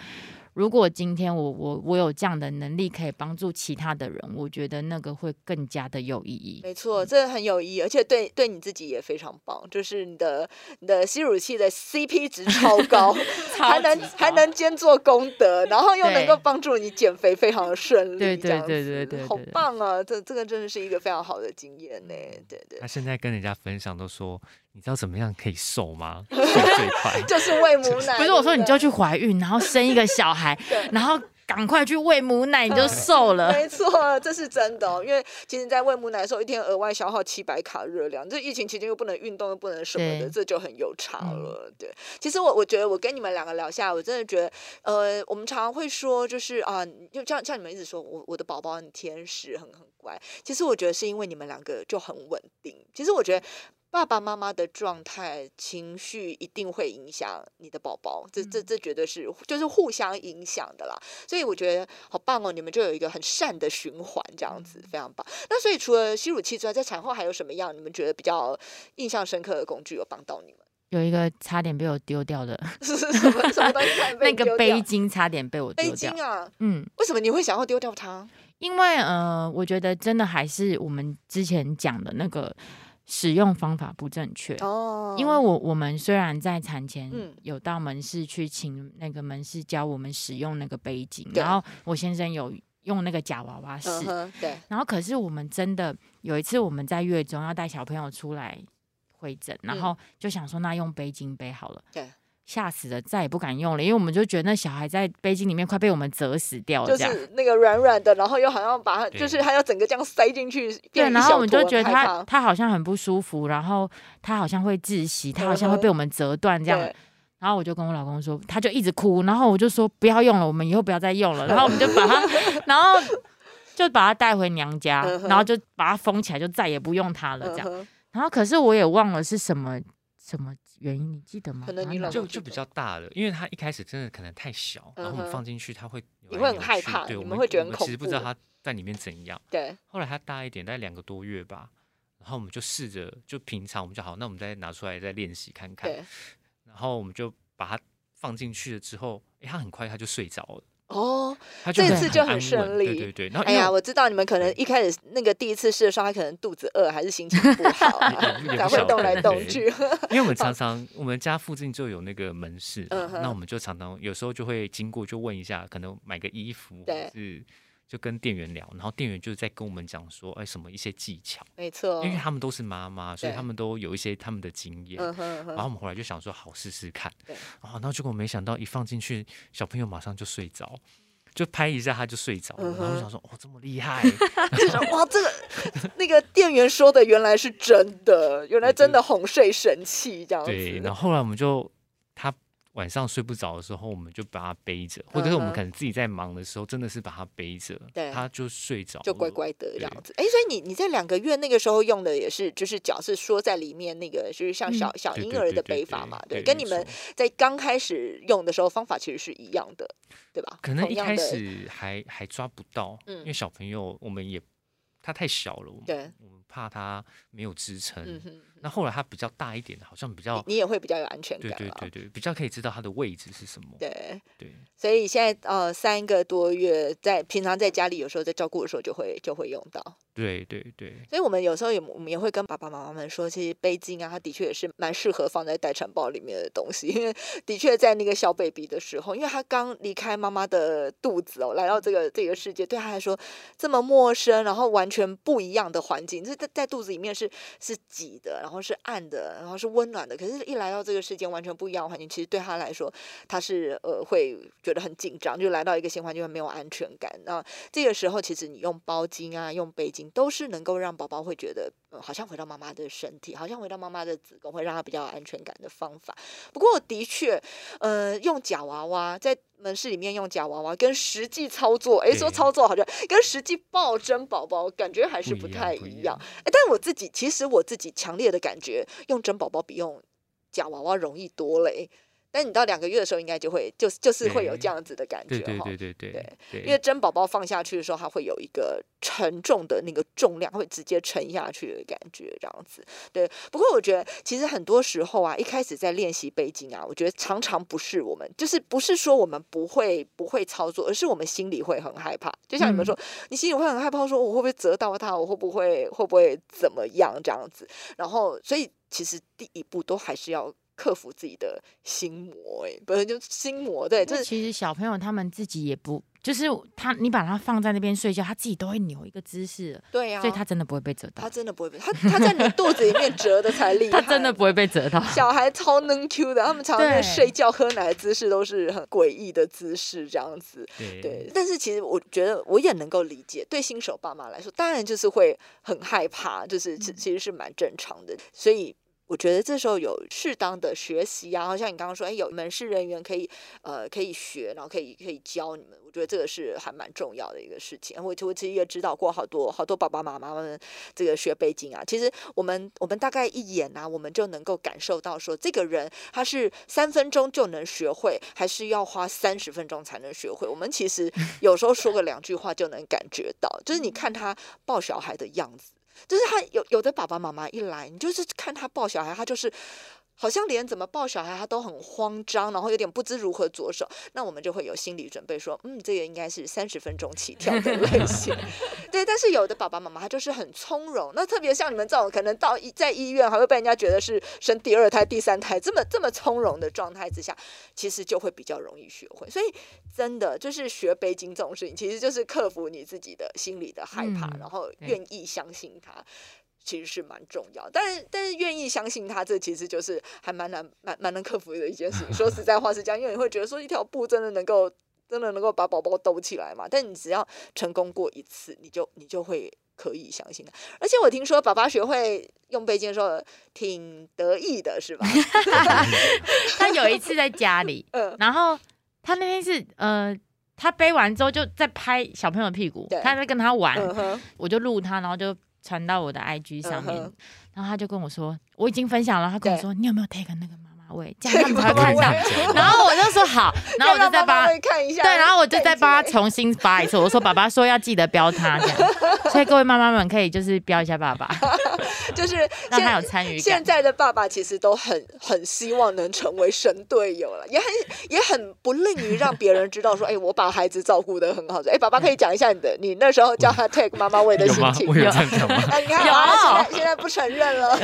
如果今天我我我有这样的能力可以帮助其他的人，我觉得那个会更加的有意义。没错，这很有意义，而且对对你自己也非常棒，就是你的你的吸乳器的 CP 值超 (laughs) 高，还能超高还能兼做功德，然后又能够帮助你减肥，非常的顺利，对对对好对对对对棒啊！这这个真的是一个非常好的经验呢，对对他，现在跟人家分享都说，你知道怎么样可以瘦吗？(laughs) 瘦最快。(laughs) 就是喂母奶，不是我说，你就去。去怀孕，然后生一个小孩，(laughs) 然后赶快去喂母奶，你就瘦了。没错，这是真的哦。因为其实，在喂母奶的时候，一天额外消耗七百卡热量，这疫情期间又不能运动，又不能什么的，这就很有差嗯了。对，其实我我觉得我跟你们两个聊下来，我真的觉得，呃，我们常常会说，就是啊，就像像你们一直说我我的宝宝很天使，很很乖。其实我觉得是因为你们两个就很稳定。其实我觉得。爸爸妈妈的状态、情绪一定会影响你的宝宝，这这这绝对是就是互相影响的啦。所以我觉得好棒哦，你们就有一个很善的循环，这样子非常棒。那所以除了吸乳器之外，在产后还有什么样你们觉得比较印象深刻的工具有帮到你们？(laughs) 有一个差点被我丢掉的是什么什么东西 (laughs) 那个丢掉背巾，差点被我背丢掉巾。啊？嗯，为什么你会想要丢掉它？因为呃，我觉得真的还是我们之前讲的那个使用方法不正确。哦因为我我们虽然在产前嗯有到门市去请那个门市教我们使用那个杯巾，对然后我先生有用那个假娃娃试，嗯，对，然后可是我们真的有一次我们在月中要带小朋友出来会诊，然嗯后就想说那用杯巾背好了。对。吓死了，再也不敢用了，因为我们就觉得那小孩在背巾里面快被我们折死掉了，就这样。是那个软软的，然后又好像把它，就是它要整个这样塞进去，对，然后我们就觉得他他好像很不舒服，然后他好像会窒息，他好像会被我们折断这样。对然后我就跟我老公说，他就一直哭，然后我就说不要用了，我们以后不要再用了。然后我们就把它，(laughs) 然后就把它带回娘家然后就把它封起来，就再也不用它了这样。然后可是我也忘了是什么什么原因，你记得吗？可能你哪老就就比较大了，因为它一开始真的可能太小，然后我们放进去它会你会很害怕对，我们会觉得我很恐们其实不知道怖它在里面怎样。对，后来它大一点，大概两个多月吧，然后我们就试着就平常我们就好，那我们再拿出来再练习看看，对，然后我们就把它放进去了之后，诶，它很快它就睡着了，哦，这次就很顺利对对对。然后哎呀，我知道你们可能一开始那个第一次试的时候，他可能肚子饿还是心情不 (laughs) 好才会动来动去。因为我们常 (laughs) 常我们家附近就有那个门市，那我们就常常有时候就会经过，就问一下，可能买个衣服，或对是就跟店员聊，然后店员就在跟我们讲说，哎，什么一些技巧，没错，因为他们都是妈妈，所以他们都有一些他们的经验。嗯哼嗯哼，然后我们后来就想说，好试试看。然后结果没想到一放进去，小朋友马上就睡着，就拍一下他就睡着了。嗯然后我想说，哦，这么厉害，(laughs) 就是哇，这个 (laughs) 那个店员说的原来是真的，原来真的哄睡神器这样子。对。然后后来我们就他晚上睡不着的时候，我们就把它背着，或者是我们可能自己在忙的时候，真的是把它背着，对他就睡着，就乖。乖的这样子，哎，所以你你在两个月那个时候用的也是，就是脚是缩在里面那个，就是像小、小婴儿的背法嘛，对，跟你们在刚开始用的时候方法其实是一样的，对吧？可能一开始还还抓不到，嗯因为小朋友我们也他太小了，我们对我们怕他没有支撑。那后来他比较大一点，好像比较你你也会比较有安全感啊对对对，比较可以知道他的位置是什么。对，对所以现在呃三个多月，在平常在家里有时候在照顾的时候就会就会用到。对对对所以我们有时候也我们也会跟爸爸妈妈们说，其实背巾啊，它的确也是蛮适合放在待产包里面的东西，因为 (laughs) 的确在那个小 baby 的时候，因为他刚离开妈妈的肚子哦，来到这个这个世界，对他来说这么陌生，然后完全不一样的环境，这在在肚子里面是是挤的，然后是暗的，然后是温暖的，可是一来到这个世界，完全不一样的环境，其实对他来说，他是呃会觉得很紧张，就来到一个新环境会没有安全感。那这个时候，其实你用包巾啊，用背巾，都是能够让宝宝会觉得，呃，好像回到妈妈的身体，好像回到妈妈的子宫，会让他比较有安全感的方法。不过，的确，呃，用假娃娃在门市里面用假娃娃，跟实际操作，哎，说操作好像跟实际抱真宝宝感觉还是不太一样但我自己其实我自己强烈的感觉，用真宝宝比用假娃娃容易多嘞。但你到两个月的时候，应该就会就就是会有这样子的感觉哈。对对对对对，因为真宝宝放下去的时候，它会有一个沉重的那个重量，会直接沉下去的感觉，这样子。对，不过我觉得其实很多时候啊，一开始在练习背巾啊，我觉得常常不是我们，就是不是说我们不会不会操作，而是我们心里会很害怕。就像你们说，你心里会很害怕，说我会不会折到它，我会不会会不会怎么样这样子。然后，所以其实第一步都还是要。克服自己的心魔、哎，本身就心魔，对，就是其实小朋友他们自己也不，就是他你把他放在那边睡觉，他自己都会扭一个姿势了，对呀、所以他真的不会被折到他，真的不会被他他在你肚子里面折的才厉 (laughs) 害，他真的不会被折到。小孩超能 Q 的，他们常常在睡觉喝奶的姿势都是很诡异的姿势，这样子。对对，但是其实我觉得我也能够理解，对新手爸妈来说，当然就是会很害怕，就是其其实是蛮正常的，所以。我觉得这时候有适当的学习啊，好像你刚刚说，哎，有门市人员可以呃可以学，然后可以可以教你们，我觉得这个是还蛮重要的一个事情。我我其实也指导过好多好多爸爸妈妈们这个学背巾啊，其实我们我们大概一眼啊，我们就能够感受到说，这个人他是三分钟就能学会，还是要花三十分钟才能学会。我们其实 (laughs) 有时候说个两句话就能感觉到，就是你看他抱小孩的样子。就是他有有的爸爸妈妈一来，你就是看他抱小孩，他就是好像连怎么抱小孩他都很慌张，然后有点不知如何着手。那我们就会有心理准备说，嗯，这个应该是三十分钟起跳的类型。(laughs) 对，但是有的爸爸妈妈他就是很从容，那特别像你们这种，可能到医在医院还会被人家觉得是生第二胎、第三胎，这么这么从容的状态之下，其实就会比较容易学会。所以真的就是学背巾这种事情，其实就是克服你自己的心理的害怕，嗯然后愿意相信它。其实是蛮重要，但是但是愿意相信他，这其实就是还蛮难蛮蛮难克服的一件事情。说实在话是这样，因为你会觉得说一条布真的能够真的能够把宝宝兜起来嘛？但你只要成功过一次，你就你就会可以相信他。而且我听说爸爸学会用背巾的时候挺得意的，是吧？(laughs) (laughs) 他有一次在家里，(laughs) 嗯然后他那天是呃，他背完之后就在拍小朋友的屁股对，他在跟他玩，嗯，我就录他，然后就传到我的 IG 上面，然后他就跟我说，我已经分享了，他跟我说，你有没有 take 那个妈妈味，(laughs) 这样他们才会看到。然后我就说好，(laughs) 然后我就再帮他。看一下，对，然后我就再帮他。重新发一次。我说爸爸说要记得标他这样，(laughs) 所以各位妈妈们可以就是标一下爸爸，就是让他有现参与感。现在的爸爸其实都很很希望能成为神队友了，也很也很不吝于让别人知道说，哎，我把孩子照顾的很好。哎，爸爸可以讲一下你的，你那时候叫他 take 妈妈喂的？心情我。有这样讲吗？啊，你看啊，现在现在不承认了，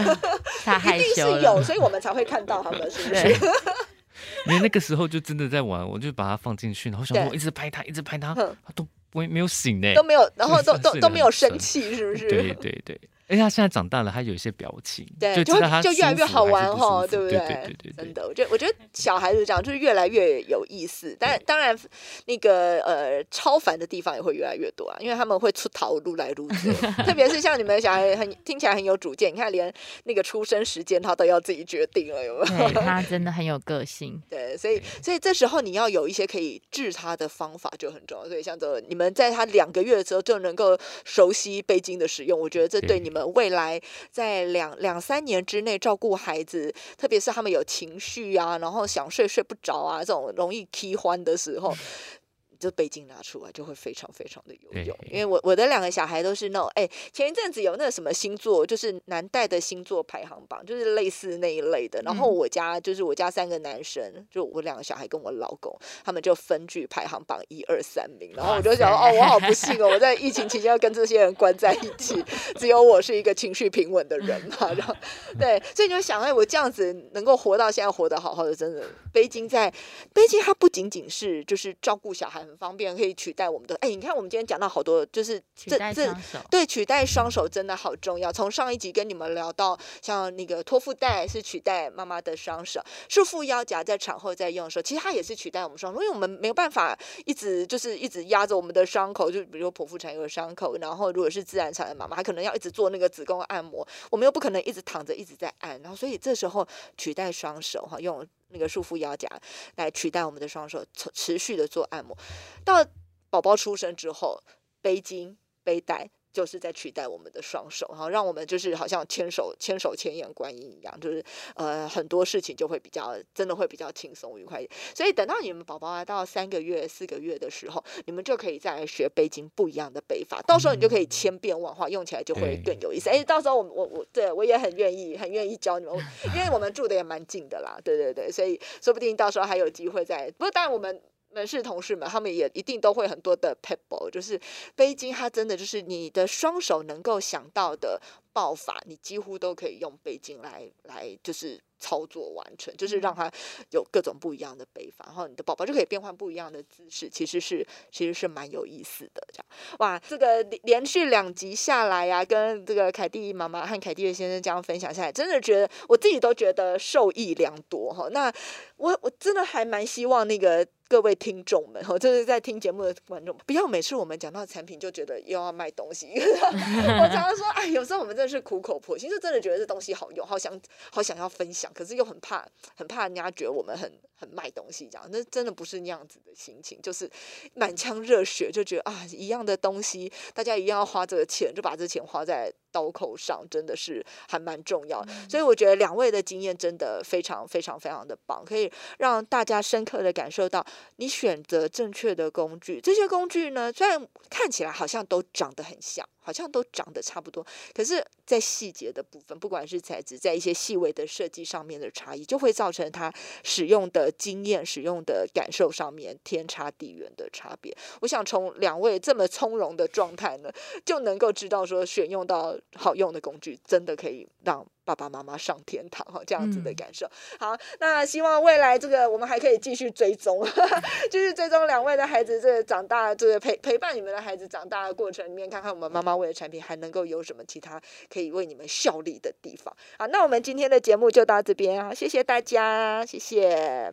他害一定羞是有，所以我们才会看到他们，对是？(laughs) 因为那个时候就真的在玩，我就把它放进去，然后想对说我一直拍它，一直拍它，它都不会没有醒呢。都没有，然后都都都没有生气，是不是？对对对，而且他现在长大了，他有一些表情，对，就知道他就越来越好玩哈，对不对对对对对。真的，我觉得我觉得小孩子这样就是越来越有意思，但当然那个呃超凡的地方也会越来越多啊，因为他们会出逃撸来撸去，(laughs) 特别是像你们的小孩很听起来很有主见，你看连那个出生时间他都要自己决定了，有没有？对 (laughs) 他真的很有个性。(laughs) 对，所以所以这时候你要有一些可以治他的方法就很重要。所以像这你们在他两个月的时候就能够熟悉背巾的使用，我觉得这对对你们未来在两两三年之内照顾孩子，特别是他们有情绪啊，然后想睡睡不着啊，这种容易踢欢的时候。(laughs) 就背巾拿出来就会非常非常的有用，因为我我的两个小孩都是那种，哎，前一阵子有那个什么星座，就是难带的星座排行榜，就是类似那一类的。然后嗯我家就是我家三个男生，就我两个小孩跟我老公，他们就分居排行榜一二三名。然后我就想，哦，我好不幸哦，我在疫情期间要跟这些人关在一起，只有我是一个情绪平稳的人嘛。然后对，所以你就想，哎，我这样子能够活到现在，活得好好的，真的背巾在背巾它不仅仅是就是照顾小孩很方便，可以取代我们的。哎，你看我们今天讲到好多，就是这这，对，取代双手真的好重要。从上一集跟你们聊到，像那个托腹带是取代妈妈的双手，束缚腰夹在产后在用的时候，其实它也是取代我们双手，因为我们没有办法一直就是一直压着我们的伤口，就比如说剖腹产有伤口，然后如果是自然产的妈妈，她可能要一直做那个子宫按摩，我们又不可能一直躺着一直在按，然后所以这时候取代双手哈，用那个束缚腰夹来取代我们的双手，持持续的做按摩，到宝宝出生之后，背巾、背带就是在取代我们的双手，然后让我们就是好像牵手、牵手、牵眼观音一样，就是呃很多事情就会比较真的会比较轻松愉快。所以等到你们宝宝啊到三个月、四个月的时候，你们就可以再来学背巾不一样的背法，到时候你就可以千变万化，用起来就会更有意思。哎，到时候我我我对我也很愿意，很愿意教你们，因为我们住的也蛮近的啦，对对对，所以说不定到时候还有机会再。不过当然我们。人事同事们，他们也一定都会很多的 pebble，就是背巾，它真的就是你的双手能够想到的爆发，你几乎都可以用背巾来来就是操作完成，就是让他有各种不一样的背法，然后你的宝宝就可以变换不一样的姿势，其实是其实是蛮有意思的。这样哇，这个连连续两集下来呀、跟这个凯蒂妈妈和凯蒂的先生这样分享下来，真的觉得我自己都觉得受益良多哈。那我我真的还蛮希望那个各位听众们哈，就是在听节目的观众，不要每次我们讲到产品就觉得又要卖东西。(laughs) 我常常说，哎，有时候我们真的是苦口婆心，就真的觉得这东西好用，好想好想要分享，可是又很怕很怕人家觉得我们很很卖东西这样，那真的不是那样子的心情，就是满腔热血，就觉得啊，一样的东西，大家一样要花这个钱，就把这钱花在刀口上，真的是还蛮重要。所以我觉得两位的经验真的非常非常非常的棒，可以让大家深刻的感受到你选择正确的工具。这些工具呢，虽然看起来好像都长得很像，好像都长得差不多，可是，在细节的部分，不管是材质，在一些细微的设计上面的差异，就会造成它使用的经验、使用的感受上面天差地远的差别。我想从两位这么从容的状态呢，就能够知道说，选用到好用的工具，真的可以让爸爸妈妈上天堂哈，这样子的嗯感受。好，那希望未来这个我们还可以继续追踪，(laughs) 继续追踪两位的孩子这个长大，这个陪陪伴你们的孩子长大的过程里面，看看我们妈妈为的产品还能够有什么其他可以为你们效力的地方。好，那我们今天的节目就到这边啊，谢谢大家，谢谢。